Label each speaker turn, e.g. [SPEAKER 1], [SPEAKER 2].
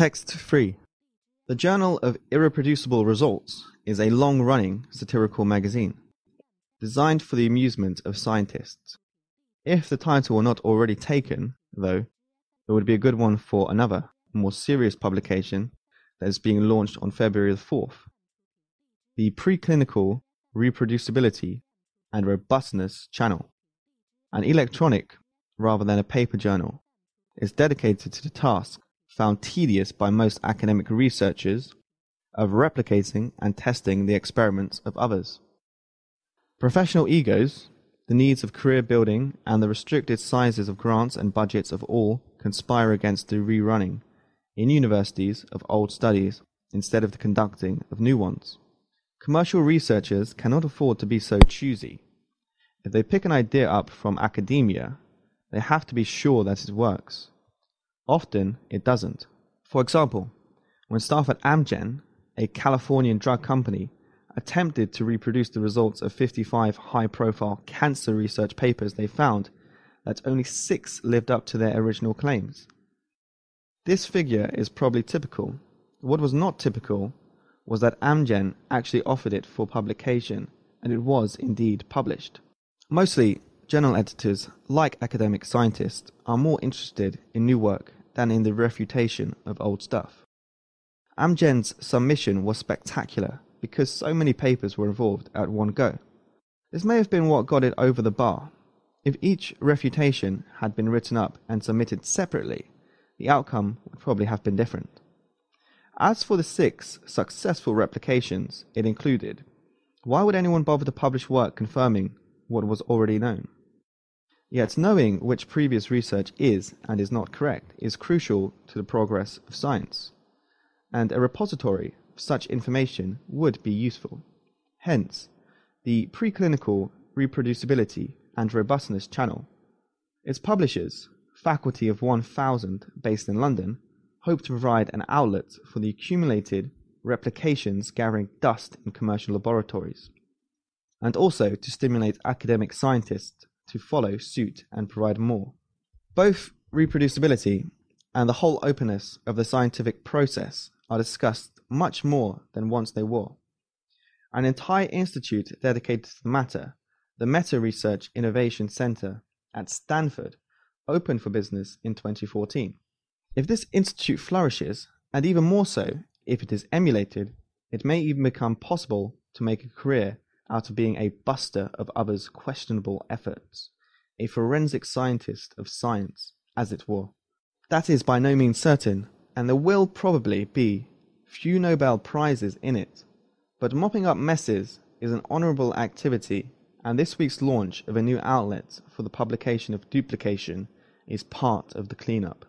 [SPEAKER 1] Text 3. The Journal of Irreproducible Results is a long running satirical magazine designed for the amusement of scientists. If the title were not already taken, though, it would be a good one for another, more serious publication that is being launched on February the 4th. The Preclinical Reproducibility and Robustness Channel, an electronic rather than a paper journal, is dedicated to the task found tedious by most academic researchers of replicating and testing the experiments of others. Professional egos, the needs of career building, and the restricted sizes of grants and budgets of all conspire against the rerunning in universities of old studies instead of the conducting of new ones. Commercial researchers cannot afford to be so choosy. If they pick an idea up from academia, they have to be sure that it works. Often it doesn't. For example, when staff at Amgen, a Californian drug company, attempted to reproduce the results of 55 high profile cancer research papers, they found that only six lived up to their original claims. This figure is probably typical. What was not typical was that Amgen actually offered it for publication, and it was indeed published. Mostly, journal editors, like academic scientists, are more interested in new work than in the refutation of old stuff. Amgen's submission was spectacular because so many papers were involved at one go. This may have been what got it over the bar. If each refutation had been written up and submitted separately, the outcome would probably have been different. As for the six successful replications it included, why would anyone bother to publish work confirming what was already known? Yet knowing which previous research is and is not correct is crucial to the progress of science, and a repository of such information would be useful. Hence, the Preclinical Reproducibility and Robustness channel. Its publishers, Faculty of 1000 based in London, hope to provide an outlet for the accumulated replications gathering dust in commercial laboratories, and also to stimulate academic scientists to follow suit and provide more. Both reproducibility and the whole openness of the scientific process are discussed much more than once they were. An entire institute dedicated to the matter, the Meta Research Innovation Center at Stanford, opened for business in 2014. If this institute flourishes, and even more so if it is emulated, it may even become possible to make a career out of being a buster of others' questionable efforts, a forensic scientist of science, as it were. That is by no means certain, and there will probably be few Nobel Prizes in it, but mopping up messes is an honorable activity, and this week's launch of a new outlet for the publication of duplication is part of the cleanup.